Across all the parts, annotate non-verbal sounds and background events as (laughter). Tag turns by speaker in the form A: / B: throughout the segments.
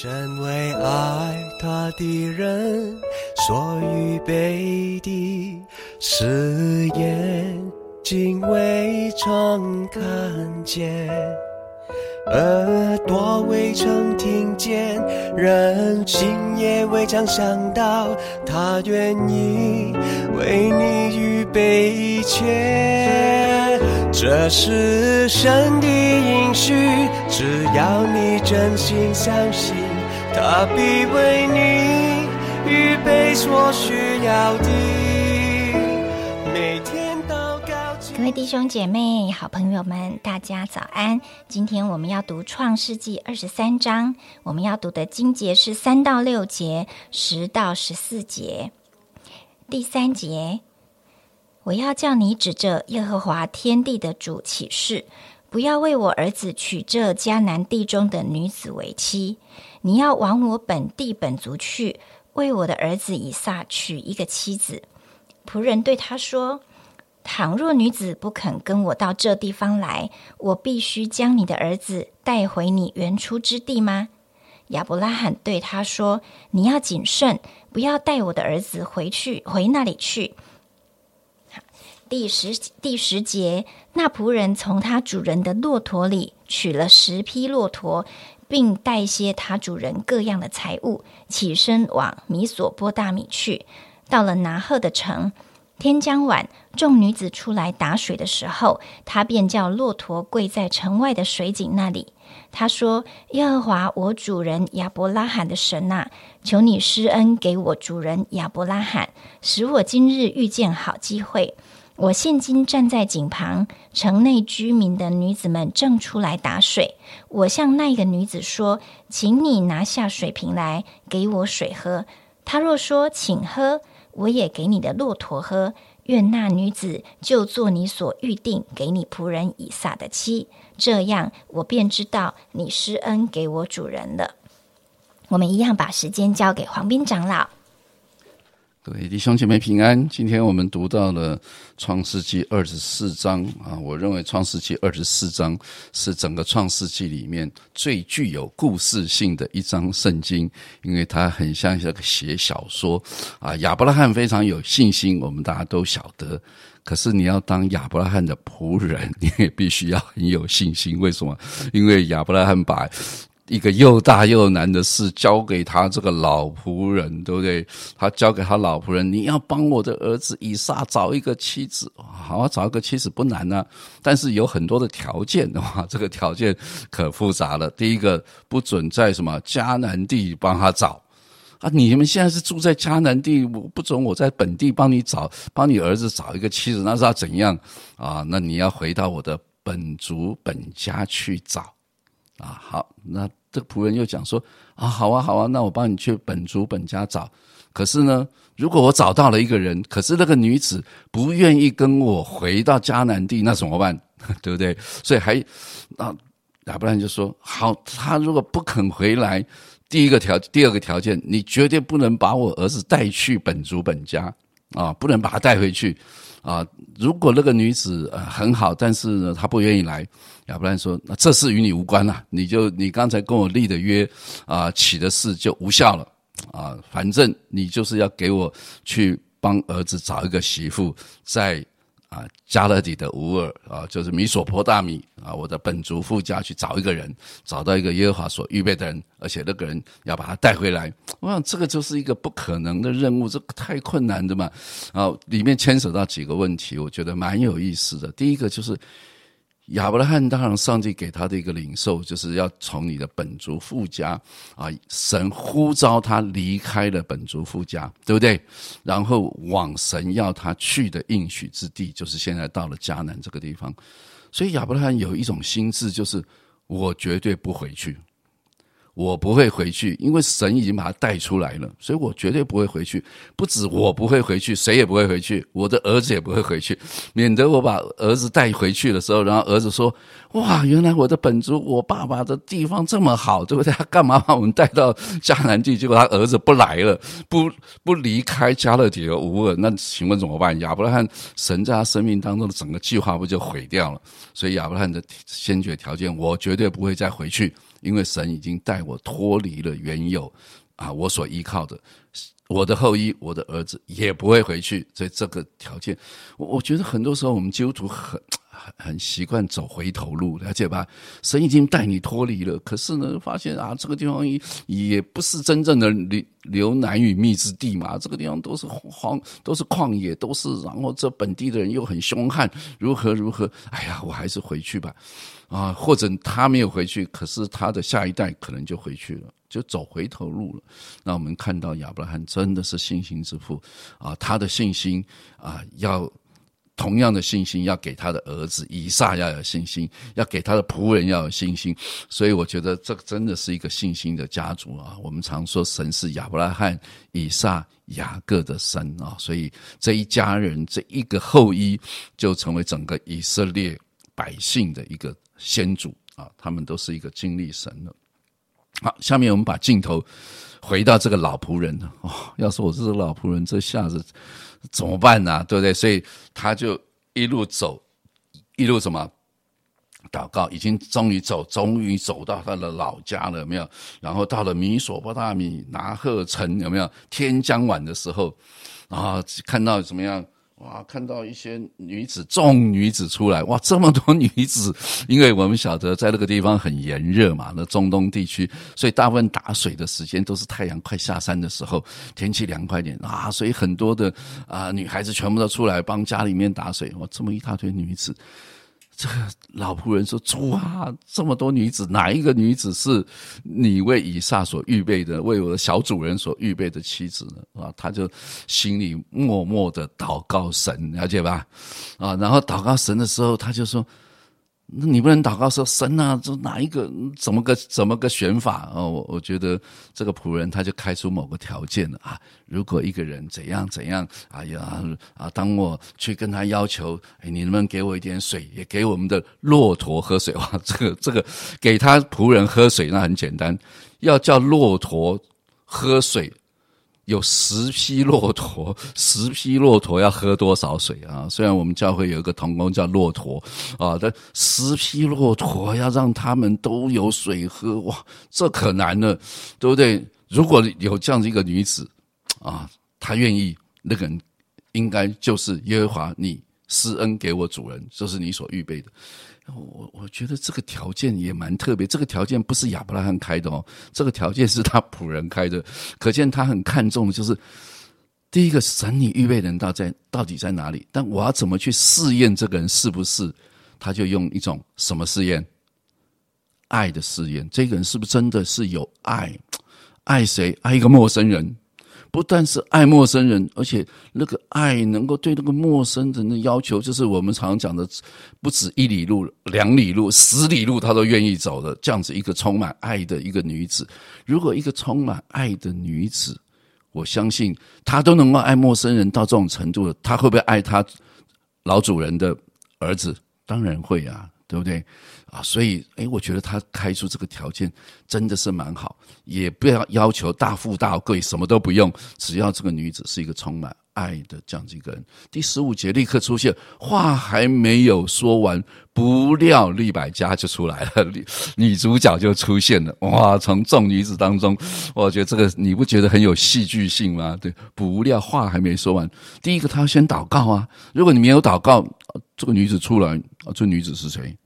A: 身为爱他的人所预备的誓言，竟未曾看见，耳朵未曾听见，人心也未曾想到，他愿意为你预备一切。这是神的应许，只要你真心相信，他必为你预备所需要的。每天祷告，
B: 各位弟兄姐妹、好朋友们，大家早安！今天我们要读创世纪二十三章，我们要读的经节是三到六节、十到十四节。第三节。我要叫你指着耶和华天地的主起誓，不要为我儿子娶这迦南地中的女子为妻。你要往我本地本族去，为我的儿子以撒娶一个妻子。仆人对他说：“倘若女子不肯跟我到这地方来，我必须将你的儿子带回你原出之地吗？”亚伯拉罕对他说：“你要谨慎，不要带我的儿子回去，回那里去。”第十第十节，那仆人从他主人的骆驼里取了十匹骆驼，并带些他主人各样的财物，起身往米索波大米去。到了拿赫的城，天将晚，众女子出来打水的时候，他便叫骆驼跪在城外的水井那里。他说：“耶和华我主人亚伯拉罕的神呐，求你施恩给我主人亚伯拉罕，使我今日遇见好机会。”我现今站在井旁，城内居民的女子们正出来打水。我向那个女子说：“请你拿下水瓶来，给我水喝。”她若说：“请喝。”我也给你的骆驼喝。愿那女子就做你所预定给你仆人以撒的妻。这样，我便知道你施恩给我主人了。我们一样把时间交给黄斌长老。
C: 各位弟兄姐妹平安，今天我们读到了创世纪二十四章啊，我认为创世纪二十四章是整个创世纪里面最具有故事性的一章圣经，因为它很像一个写小说啊。亚伯拉罕非常有信心，我们大家都晓得。可是你要当亚伯拉罕的仆人，你也必须要很有信心。为什么？因为亚伯拉罕把。一个又大又难的事交给他这个老仆人，对不对？他交给他老仆人，你要帮我的儿子以撒找一个妻子，好，找一个妻子不难呢，但是有很多的条件的话，(laughs) 这个条件可复杂了。第一个，不准在什么迦南地帮他找啊！你们现在是住在迦南地，我不准我在本地帮你找，帮你儿子找一个妻子，那是要怎样啊？那你要回到我的本族本家去找。啊，好，那这个仆人又讲说啊，好啊，好啊，那我帮你去本族本家找。可是呢，如果我找到了一个人，可是那个女子不愿意跟我回到迦南地，那怎么办？(laughs) 对不对？所以还那，亚伯兰就说好，他如果不肯回来，第一个条，第二个条件，你绝对不能把我儿子带去本族本家啊，不能把她带回去。啊，如果那个女子呃很好，但是呢她不愿意来，亚伯兰说：“那这事与你无关了，你就你刚才跟我立的约啊起的事就无效了啊，反正你就是要给我去帮儿子找一个媳妇，在。”啊，加勒底的乌尔啊，就是米索坡大米啊，我的本族父家去找一个人，找到一个耶和华所预备的人，而且那个人要把他带回来。我想这个就是一个不可能的任务，这太困难的嘛。啊，里面牵扯到几个问题，我觉得蛮有意思的。第一个就是。亚伯拉罕当然，上帝给他的一个领受，就是要从你的本族富家啊，神呼召他离开了本族富家，对不对？然后往神要他去的应许之地，就是现在到了迦南这个地方。所以亚伯拉罕有一种心智，就是我绝对不回去。我不会回去，因为神已经把他带出来了，所以我绝对不会回去。不止我不会回去，谁也不会回去，我的儿子也不会回去，免得我把儿子带回去的时候，然后儿子说：“哇，原来我的本族，我爸爸的地方这么好，对不对？他干嘛把我们带到迦南地？结果他儿子不来了，不不离开加勒底和乌尔，那请问怎么办？亚伯拉罕神在他生命当中的整个计划不就毁掉了？所以亚伯拉罕的先决条件，我绝对不会再回去。”因为神已经带我脱离了原有啊我所依靠的。我的后裔，我的儿子也不会回去，所以这个条件，我我觉得很多时候我们基督徒很很很习惯走回头路，了解吧？神已经带你脱离了，可是呢，发现啊，这个地方也也不是真正的流流奶与蜜之地嘛，这个地方都是荒，都是旷野，都是，然后这本地的人又很凶悍，如何如何？哎呀，我还是回去吧，啊，或者他没有回去，可是他的下一代可能就回去了。就走回头路了。那我们看到亚伯拉罕真的是信心之父啊，他的信心啊，要同样的信心要给他的儿子以撒要有信心，要给他的仆人要有信心。所以我觉得这真的是一个信心的家族啊。我们常说神是亚伯拉罕、以撒、雅各的神啊，所以这一家人这一个后裔就成为整个以色列百姓的一个先祖啊，他们都是一个经历神的。好，下面我们把镜头回到这个老仆人哦，要是我是老仆人，这下子怎么办呢？对不对？所以他就一路走，一路什么祷告，已经终于走，终于走到他的老家了，有没有？然后到了米索波大米拿赫城，有没有？天将晚的时候，然后看到怎么样？哇，看到一些女子，众女子出来，哇，这么多 (laughs) 女子，因为我们晓得在那个地方很炎热嘛，那中东地区，所以大部分打水的时间都是太阳快下山的时候，天气凉快点啊，所以很多的啊女孩子全部都出来帮家里面打水，哇，这么一大堆女子。这个老仆人说：“主啊，这么多女子，哪一个女子是你为以撒所预备的，为我的小主人所预备的妻子呢？”啊，他就心里默默的祷告神，了解吧？啊，然后祷告神的时候，他就说。那你不能祷告说神啊，这哪一个怎么个怎么个选法哦？我我觉得这个仆人他就开出某个条件了啊。如果一个人怎样怎样，哎呀啊，当我去跟他要求，哎，你能不能给我一点水，也给我们的骆驼喝水？(laughs) 哇，这个这个给他仆人喝水那很简单，要叫骆驼喝水。有十匹骆驼，十匹骆驼要喝多少水啊？虽然我们教会有一个童工叫骆驼啊，但十匹骆驼要让他们都有水喝，哇，这可难了，对不对？如果有这样的一个女子啊，她愿意，那个人应该就是耶和华，你施恩给我主人，这是你所预备的。我我觉得这个条件也蛮特别，这个条件不是亚伯拉罕开的哦，这个条件是他仆人开的，可见他很看重的就是第一个神你预备人到在到底在哪里？但我要怎么去试验这个人是不是？他就用一种什么试验？爱的试验，这个人是不是真的是有爱？爱谁？爱一个陌生人。不但是爱陌生人，而且那个爱能够对那个陌生人的要求，就是我们常讲的，不止一里路、两里路、十里路，他都愿意走的。这样子一个充满爱的一个女子，如果一个充满爱的女子，我相信她都能够爱陌生人到这种程度了，她会不会爱她老主人的儿子？当然会啊。对不对啊？所以，哎，我觉得他开出这个条件真的是蛮好，也不要要求大富大贵，什么都不用，只要这个女子是一个充满爱的这样子一个人。第十五节立刻出现，话还没有说完，不料利百家就出来了，女主角就出现了。哇，从众女子当中，我觉得这个你不觉得很有戏剧性吗？对，不料话还没说完，第一个他先祷告啊。如果你没有祷告，这个女子出来啊，这女子是谁？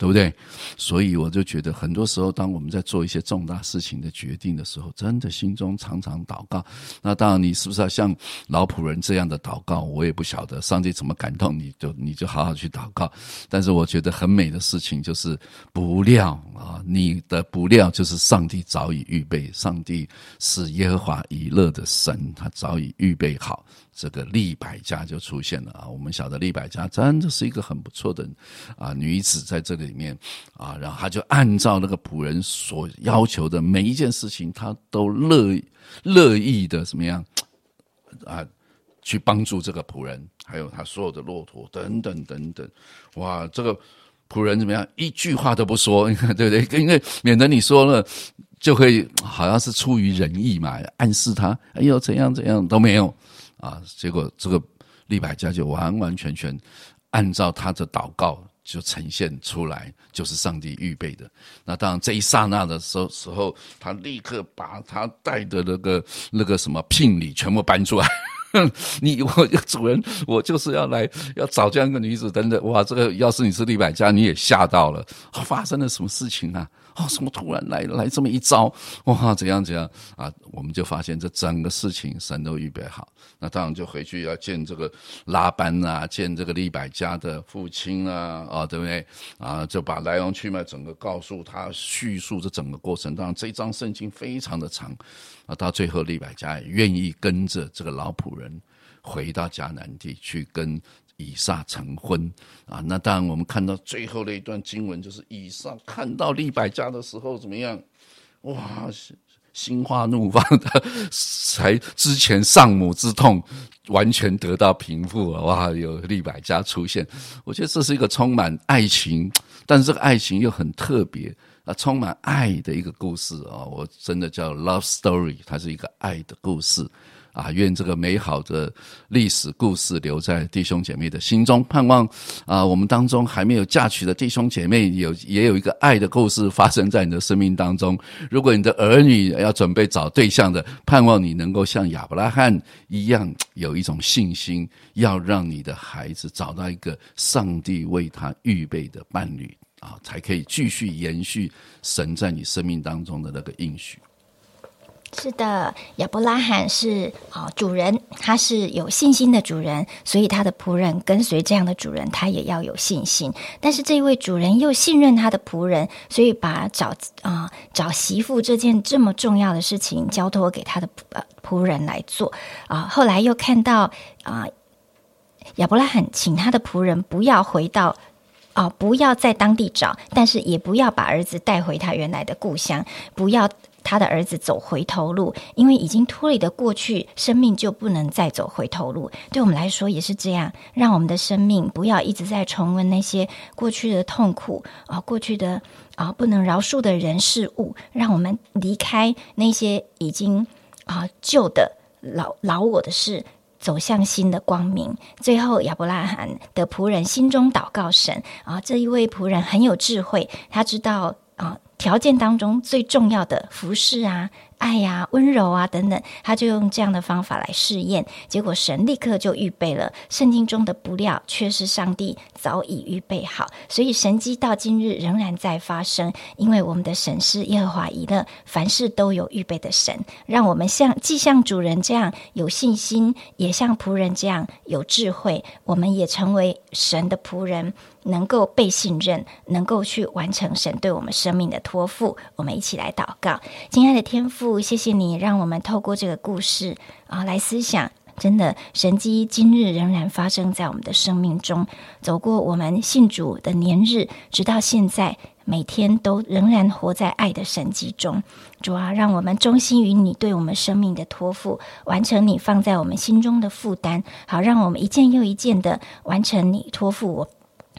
C: 对不对？所以我就觉得，很多时候，当我们在做一些重大事情的决定的时候，真的心中常常祷告。那当然，你是不是要像老仆人这样的祷告？我也不晓得上帝怎么感动你，就你就好好去祷告。但是我觉得很美的事情就是不料啊，你的不料就是上帝早已预备，上帝是耶和华以勒的神，他早已预备好。这个利百家就出现了啊！我们晓得利百家真的是一个很不错的啊女子，在这里面啊，然后她就按照那个仆人所要求的每一件事情，她都乐乐意的怎么样啊，去帮助这个仆人，还有他所有的骆驼等等等等。哇，这个仆人怎么样？一句话都不说，你看对不对？因为免得你说了，就会好像是出于仁义嘛，暗示他哎呦怎样怎样都没有。啊！结果这个利百家就完完全全按照他的祷告，就呈现出来，就是上帝预备的。那当然，这一刹那的时候时候，他立刻把他带的那个那个什么聘礼全部搬出来。(laughs) 你我主人，我就是要来要找这样一个女子，等等，哇，这个要是你是李百家，你也吓到了，发生了什么事情啊？哦，什么突然来来这么一招？哇，怎样怎样啊？我们就发现这整个事情神都预备好。那当然就回去要见这个拉班啊，见这个利百家的父亲啊，啊，对不对？啊，就把来龙去脉整个告诉他，叙述这整个过程。当然，这张圣经非常的长啊，到最后利百家也愿意跟着这个老仆人回到迦南地去跟。以撒成婚啊，那当然我们看到最后的一段经文，就是以撒看到利百加的时候怎么样？哇，心花怒放的，才之前丧母之痛完全得到平复了。哇，有利百加出现，我觉得这是一个充满爱情，但是这个爱情又很特别啊，充满爱的一个故事啊，我真的叫 love story，它是一个爱的故事。啊，愿这个美好的历史故事留在弟兄姐妹的心中。盼望啊，我们当中还没有嫁娶的弟兄姐妹，有也有一个爱的故事发生在你的生命当中。如果你的儿女要准备找对象的，盼望你能够像亚伯拉罕一样，有一种信心，要让你的孩子找到一个上帝为他预备的伴侣啊，才可以继续延续神在你生命当中的那个应许。
B: 是的，亚伯拉罕是啊主人，他是有信心的主人，所以他的仆人跟随这样的主人，他也要有信心。但是这一位主人又信任他的仆人，所以把找啊找媳妇这件这么重要的事情交托给他的仆仆人来做啊。后来又看到啊亚伯拉罕请他的仆人不要回到啊不要在当地找，但是也不要把儿子带回他原来的故乡，不要。他的儿子走回头路，因为已经脱离的过去，生命就不能再走回头路。对我们来说也是这样，让我们的生命不要一直在重温那些过去的痛苦啊，过去的啊不能饶恕的人事物，让我们离开那些已经啊旧的老老我的事，走向新的光明。最后，亚伯拉罕的仆人心中祷告神啊，这一位仆人很有智慧，他知道啊。条件当中最重要的服饰啊。爱呀，温柔啊，等等，他就用这样的方法来试验，结果神立刻就预备了圣经中的不料，却是上帝早已预备好，所以神迹到今日仍然在发生。因为我们的神是耶和华以勒，凡事都有预备的神，让我们像既像主人这样有信心，也像仆人这样有智慧，我们也成为神的仆人，能够被信任，能够去完成神对我们生命的托付。我们一起来祷告，亲爱的天父。谢谢你，让我们透过这个故事啊来思想。真的，神迹今日仍然发生在我们的生命中。走过我们信主的年日，直到现在，每天都仍然活在爱的神迹中。主啊，让我们忠心于你对我们生命的托付，完成你放在我们心中的负担。好，让我们一件又一件的完成你托付我。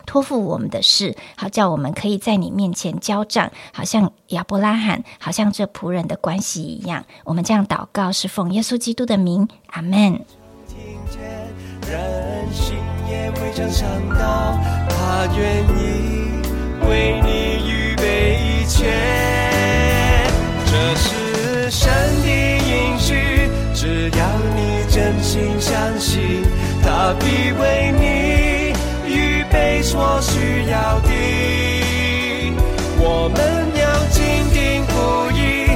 B: 托付我们的事，好叫我们可以在你面前交账，好像亚伯拉罕，好像这仆人的关系一样，我们这样祷告，是奉耶稣基督的名，阿门。听见，人心也会将长高，他愿意为你
A: 预备一切。这是神的应许，只要你真心相信，他必为你。非所需要的我们要坚定不移